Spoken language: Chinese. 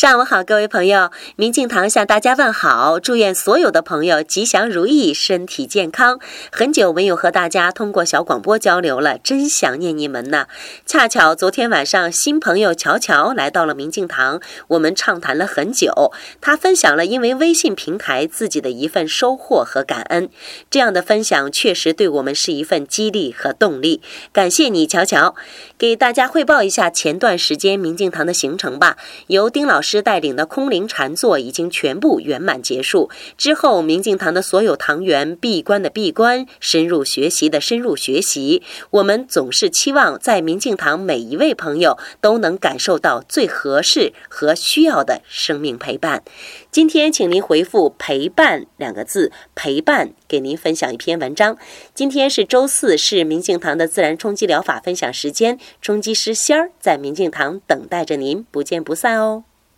上午好，各位朋友，明镜堂向大家问好，祝愿所有的朋友吉祥如意，身体健康。很久没有和大家通过小广播交流了，真想念你们呢。恰巧昨天晚上，新朋友乔乔来到了明镜堂，我们畅谈了很久。他分享了因为微信平台自己的一份收获和感恩，这样的分享确实对我们是一份激励和动力。感谢你，乔乔。给大家汇报一下前段时间明镜堂的行程吧。由丁老师。师带领的空灵禅坐已经全部圆满结束。之后，明镜堂的所有堂员闭关的闭关，深入学习的深入学习。我们总是期望在明镜堂每一位朋友都能感受到最合适和需要的生命陪伴。今天，请您回复“陪伴”两个字，陪伴给您分享一篇文章。今天是周四，是明镜堂的自然冲击疗法分享时间，冲击师仙儿在明镜堂等待着您，不见不散哦。